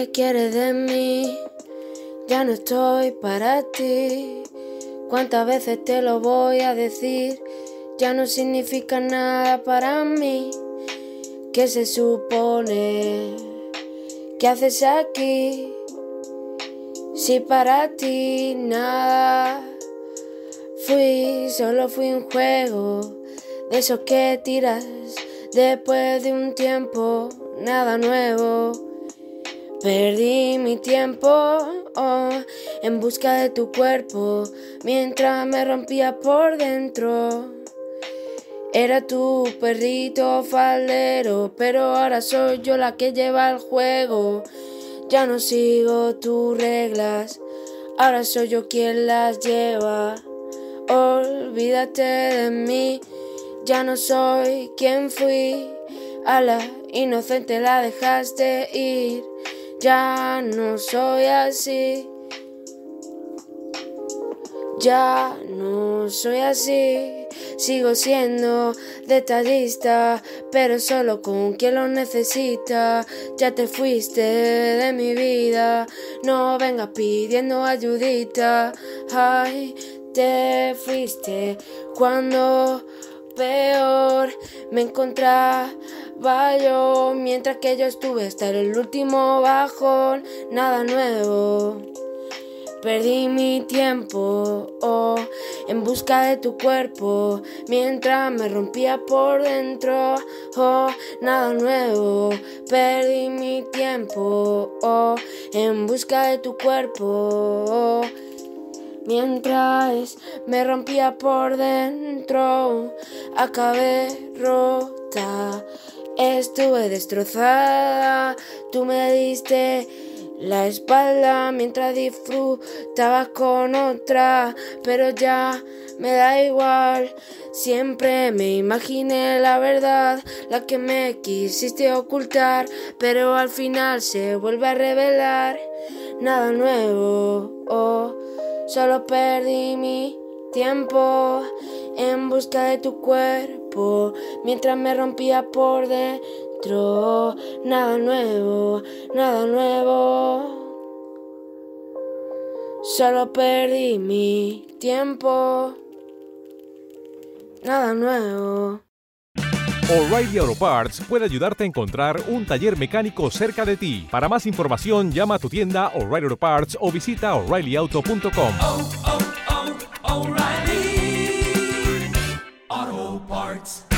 ¿Qué quieres de mí? Ya no estoy para ti. ¿Cuántas veces te lo voy a decir? Ya no significa nada para mí. ¿Qué se supone? ¿Qué haces aquí? Si para ti nada fui, solo fui un juego de esos que tiras después de un tiempo, nada nuevo. Perdí mi tiempo oh, en busca de tu cuerpo mientras me rompía por dentro. Era tu perrito faldero, pero ahora soy yo la que lleva el juego. Ya no sigo tus reglas, ahora soy yo quien las lleva. Olvídate de mí, ya no soy quien fui. A la inocente la dejaste ir. Ya no soy así. Ya no soy así. Sigo siendo detallista, pero solo con quien lo necesita. Ya te fuiste de mi vida. No vengas pidiendo ayudita. Ay, te fuiste cuando peor me encontraba mientras que yo estuve hasta el último bajón, nada nuevo. Perdí mi tiempo oh, en busca de tu cuerpo mientras me rompía por dentro. Oh, nada nuevo. Perdí mi tiempo oh, en busca de tu cuerpo. Mientras me rompía por dentro, acabé rota, estuve destrozada, tú me diste la espalda mientras disfrutabas con otra, pero ya me da igual. Siempre me imaginé la verdad, la que me quisiste ocultar, pero al final se vuelve a revelar. Nada nuevo, oh, solo perdí mi tiempo en busca de tu cuerpo mientras me rompía por dentro. Nada nuevo, nada nuevo. Solo perdí mi tiempo. Nada nuevo. O'Reilly Auto Parts puede ayudarte a encontrar un taller mecánico cerca de ti. Para más información, llama a tu tienda O'Reilly Auto Parts o visita oreillyauto.com. hearts.